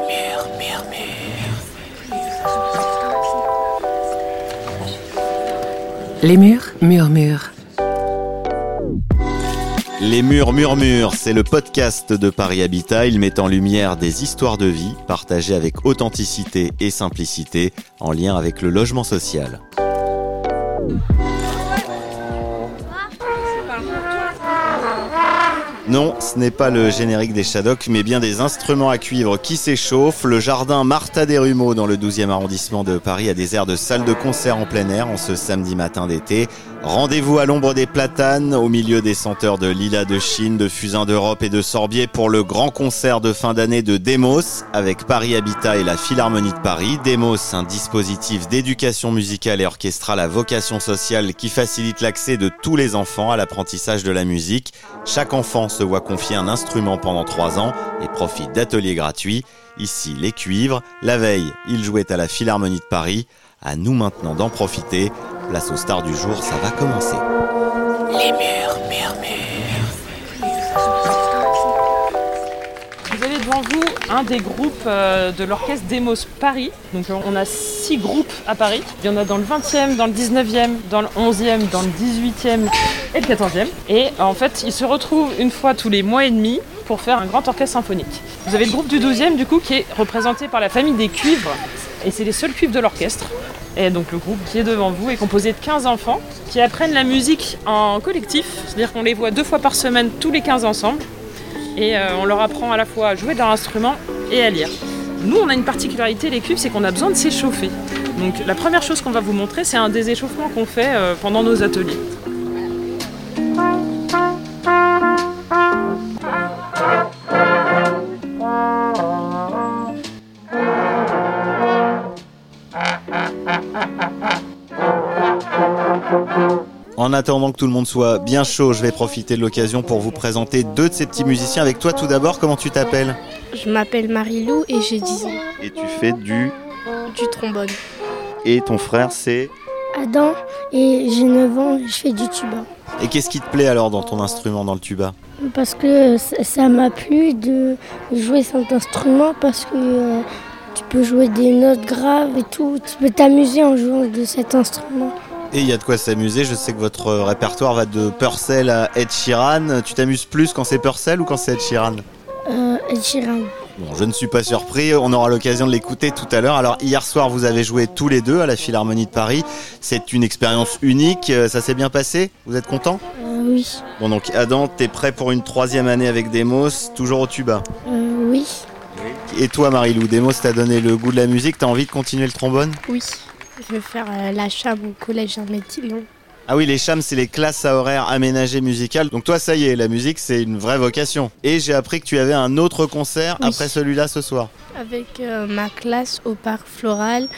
Les murs murmurent. Les murs murmurent. Les murs murmurent, c'est le podcast de Paris Habitat. Il met en lumière des histoires de vie partagées avec authenticité et simplicité en lien avec le logement social. Non, ce n'est pas le générique des Shadocks, mais bien des instruments à cuivre qui s'échauffent. Le jardin Martha Desrumeaux dans le 12e arrondissement de Paris a des airs de salle de concert en plein air en ce samedi matin d'été. Rendez-vous à l'ombre des platanes, au milieu des senteurs de lilas de Chine, de fusain d'Europe et de sorbier pour le grand concert de fin d'année de Demos avec Paris Habitat et la Philharmonie de Paris. Demos, un dispositif d'éducation musicale et orchestrale à vocation sociale qui facilite l'accès de tous les enfants à l'apprentissage de la musique. Chaque enfant se voit confier un instrument pendant trois ans et profite d'ateliers gratuits. Ici, les cuivres. La veille, il jouait à la Philharmonie de Paris. À nous maintenant d'en profiter. Place aux stars du jour, ça va commencer. Les murs murmurent. Vous avez devant vous un des groupes euh, de l'orchestre Demos Paris. Donc euh, on a six groupes à Paris. Il y en a dans le 20e, dans le 19e, dans le 11e, dans le 18e et le 14e. Et en fait, ils se retrouvent une fois tous les mois et demi pour faire un grand orchestre symphonique. Vous avez le groupe du 12e du coup qui est représenté par la famille des cuivres. Et c'est les seuls cuivres de l'orchestre. Et donc le groupe qui est devant vous est composé de 15 enfants qui apprennent la musique en collectif. C'est-à-dire qu'on les voit deux fois par semaine tous les 15 ensemble et euh, on leur apprend à la fois à jouer de leur instrument et à lire. Nous, on a une particularité, les cuivres, c'est qu'on a besoin de s'échauffer. Donc la première chose qu'on va vous montrer, c'est un des échauffements qu'on fait euh, pendant nos ateliers. Attendant que tout le monde soit bien chaud, je vais profiter de l'occasion pour vous présenter deux de ces petits musiciens. Avec toi tout d'abord, comment tu t'appelles? Je m'appelle Marie-Lou et j'ai 10 ans. Et tu fais du... Du trombone. Et ton frère c'est... Adam et j'ai 9 ans et je fais du tuba. Et qu'est-ce qui te plaît alors dans ton instrument, dans le tuba? Parce que ça m'a plu de jouer cet instrument parce que euh, tu peux jouer des notes graves et tout. Tu peux t'amuser en jouant de cet instrument. Et il y a de quoi s'amuser, je sais que votre euh, répertoire va de Purcell à Ed Sheeran. Tu t'amuses plus quand c'est Purcell ou quand c'est Ed Sheeran? Euh, Ed Sheeran. Bon, je ne suis pas surpris, on aura l'occasion de l'écouter tout à l'heure. Alors hier soir, vous avez joué tous les deux à la Philharmonie de Paris. C'est une expérience unique, euh, ça s'est bien passé? Vous êtes content? Euh, oui. Bon donc Adam, t'es prêt pour une troisième année avec Demos, toujours au tuba? Euh, oui. Et toi Marilou, Demos t'a donné le goût de la musique, t'as envie de continuer le trombone? Oui. Je vais faire euh, la cham au collège Jean-Métillon. Ah oui, les chams, c'est les classes à horaires aménagées musicales. Donc toi, ça y est, la musique, c'est une vraie vocation. Et j'ai appris que tu avais un autre concert Oui. après celui-là ce soir. Avec euh, ma classe au parc floral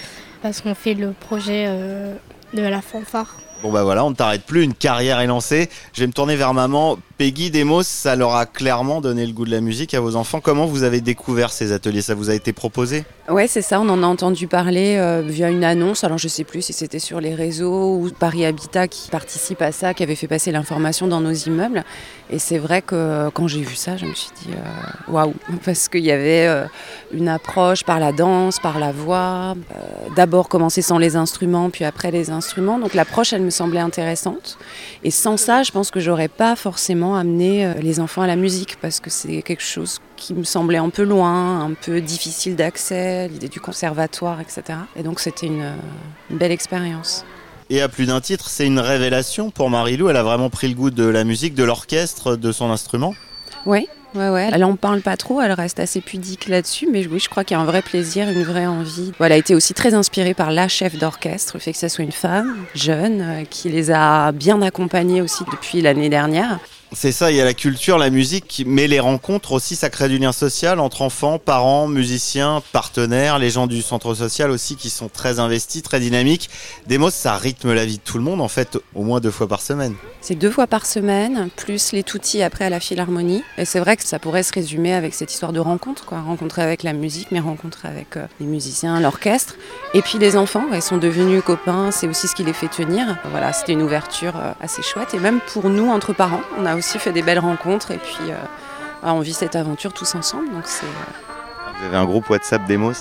parce qu'on fait le projet euh, de la fanfare. Bon bah voilà, on ne t'arrête plus, une carrière est lancée. Je vais me tourner vers maman. Peggy Demos, ça leur a clairement donné le goût de la musique à vos enfants. Comment vous avez découvert ces ateliers? Ça vous a été proposé? Ouais, c'est ça, on en a entendu parler euh, via une annonce. Alors je sais plus si c'était sur les réseaux ou Paris Habitat qui participe à ça, qui avait fait passer l'information dans nos immeubles. Et c'est vrai que quand j'ai vu ça, je me suis dit euh, waouh, parce qu'il y avait euh, une approche par la danse, par la voix. D'abord commencer sans les instruments, puis après les instruments. Donc l'approche, elle me semblait intéressante. Et sans ça, je pense que j'aurais pas forcément amené euh, les enfants à la musique parce que c'est quelque chose qui me semblait un peu loin, un peu difficile d'accès, l'idée du conservatoire, etc. Et donc c'était une, euh, une belle expérience. Et à plus d'un titre, c'est une révélation pour Marilou. Elle a vraiment pris le goût de la musique, de l'orchestre, de son instrument. Oui, ouais, ouais. Elle en parle pas trop, elle reste assez pudique là-dessus, mais oui, je crois qu'il y a un vrai plaisir, une vraie envie. Elle a été aussi très inspirée par la chef d'orchestre, le fait que ça soit une femme, jeune, euh, qui les a bien accompagnés aussi depuis l'année dernière. C'est ça, il y a la culture, la musique, mais les rencontres aussi, ça crée du lien social entre enfants, parents, musiciens, partenaires, les gens du centre social aussi qui sont très investis, très dynamiques. Demos, ça rythme la vie de tout le monde en fait, au moins deux fois par semaine. C'est deux fois par semaine, plus les toutis après à la philharmonie. Et c'est vrai que ça pourrait se résumer avec cette histoire de rencontre, quoi. Rencontre avec la musique, mais rencontre avec euh, les musiciens, l'orchestre. Et puis les enfants, ils sont devenus copains, c'est aussi ce qui les fait tenir. Voilà, c'était une ouverture euh, assez chouette. Et même pour nous, entre parents, on a aussi fait des belles rencontres. Et puis, euh, voilà, on vit cette aventure tous ensemble. Donc c'est. euh, Vous avez un groupe WhatsApp Demos?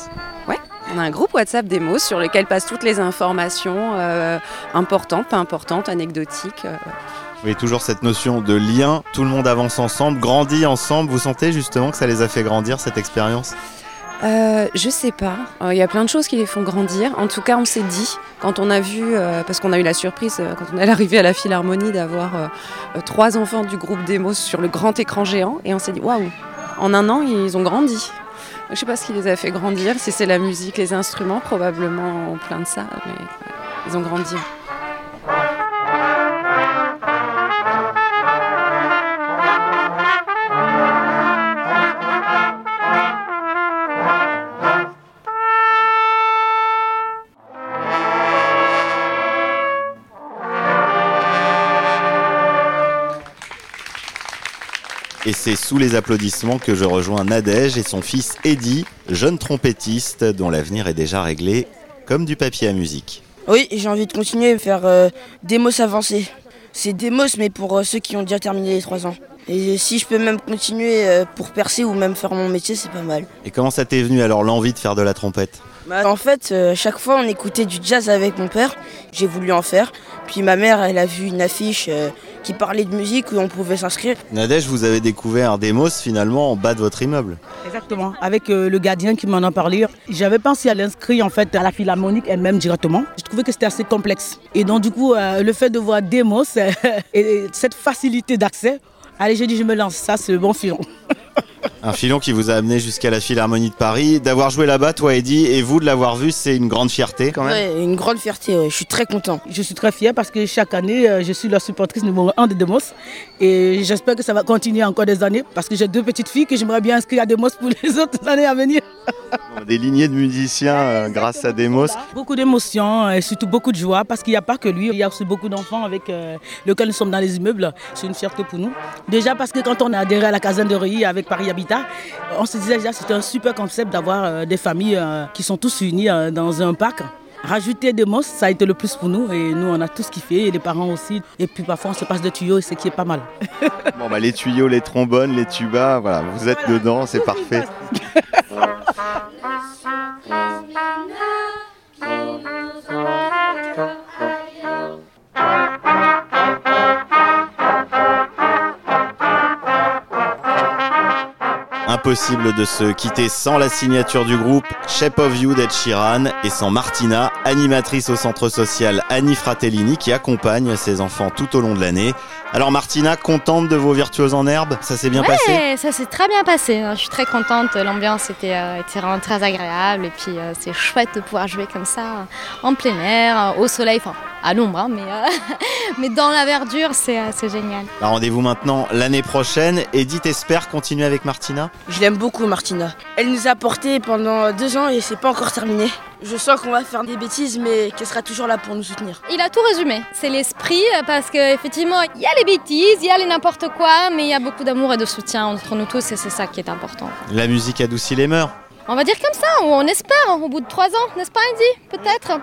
On a un groupe WhatsApp Demos sur lequel passent toutes les informations euh, importantes, pas importantes, anecdotiques. Oui, toujours cette notion de lien, tout le monde avance ensemble, grandit ensemble. Vous sentez justement que ça les a fait grandir cette expérience? Euh, je sais pas. Euh, Il y a plein de choses qui les font grandir. En tout cas, on s'est dit, quand on a vu, euh, parce qu'on a eu la surprise, quand on est arrivé à la Philharmonie, d'avoir trois enfants du groupe Demos sur le grand écran géant, et on s'est dit, waouh, en un an, ils ont grandi. Je sais pas ce qui les a fait grandir, si c'est la musique, les instruments, probablement plein de ça, mais ils ont grandi. Et c'est sous les applaudissements que je rejoins Nadège et son fils Eddy, jeune trompettiste dont l'avenir est déjà réglé comme du papier à musique. Oui, j'ai envie de continuer à faire euh, Demos avancés. C'est Demos, mais pour euh, ceux qui ont déjà terminé les 3 ans. Et si je peux même continuer euh, pour percer ou même faire mon métier, c'est pas mal. Et comment ça t'est venu alors l'envie de faire de la trompette? Bah, en fait, euh, chaque fois, on écoutait du jazz avec mon père. J'ai voulu en faire. Puis ma mère, elle a vu une affiche euh, qui parlait de musique où on pouvait s'inscrire. Nadège, vous avez découvert Demos finalement en bas de votre immeuble. Exactement, avec euh, le gardien qui m'en a parlé. J'avais pensé à l'inscrire en fait à la philharmonique elle-même directement. Je trouvais que c'était assez complexe. Et donc du coup, euh, le fait de voir Demos et cette facilité d'accès, allez, j'ai dit je me lance, ça c'est le bon filon. Un filon qui vous a amené jusqu'à la Philharmonie de Paris. D'avoir joué là-bas, toi Eddy, et vous de l'avoir vu, c'est une grande fierté quand même. Ouais, une grande fierté, ouais. je suis très content. Je suis très fier parce que chaque année, euh, je suis la supportrice numéro 1 de Demos. Et j'espère que ça va continuer encore des années parce que j'ai deux petites filles que j'aimerais bien inscrire à Demos pour les autres années à venir. Des lignées de musiciens euh, grâce à Demos. Beaucoup d'émotions et surtout beaucoup de joie parce qu'il n'y a pas que lui, il y a aussi beaucoup d'enfants avec euh, lesquels nous sommes dans les immeubles. C'est une fierté pour nous. Déjà parce que quand on a adhéré à la caserne de Reuilly avec Paris Habitat, on se disait déjà que c'était un super concept d'avoir euh, des familles euh, qui sont tous unies euh, dans un parc. Rajouter des mosses, ça a été le plus pour nous et nous on a tous kiffé et les parents aussi. Et puis parfois on se passe de tuyaux et ce qui est pas mal. Bon bah les tuyaux, les trombones, les tubas, voilà, vous êtes dedans, c'est parfait. Impossible de se quitter sans la signature du groupe Shape of You d'Ed Sheeran et sans Martina, animatrice au centre social Annie Fratellini qui accompagne ses enfants tout au long de l'année. Alors Martina, contente de vos virtuoses en herbe? Ça s'est bien passé? ça s'est très bien passé. hein. Je suis très contente. L'ambiance était, euh, était vraiment très agréable. Et puis, euh, c'est chouette de pouvoir jouer comme ça, en plein air, au soleil, enfin, à l'ombre, hein, mais, euh, mais dans la verdure, c'est euh, c'est génial. Bah, Rendez-vous maintenant l'année prochaine. Edith espère continuer avec Martina? Je l'aime beaucoup, Martina. Elle nous a portés pendant deux ans et c'est pas encore terminé. Je sens qu'on va faire des bêtises, mais qu'elle sera toujours là pour nous soutenir. Il a tout résumé. C'est l'esprit, euh, parce qu'effectivement, il y a les bêtises, il y a les n'importe quoi, mais il y a beaucoup d'amour et de soutien entre nous tous, et c'est ça qui est important. La musique adoucit les mœurs. On va dire comme ça, ou on espère, au bout de trois ans, n'est-ce pas, Andy? Peut-être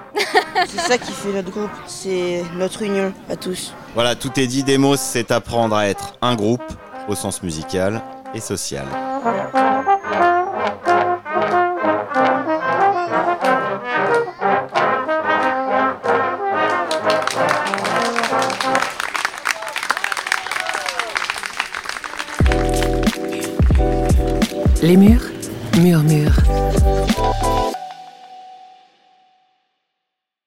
C'est ça qui fait notre groupe, c'est notre union à tous. Voilà, tout est dit. Demos, c'est apprendre à être un groupe au sens musical et social. Les murs.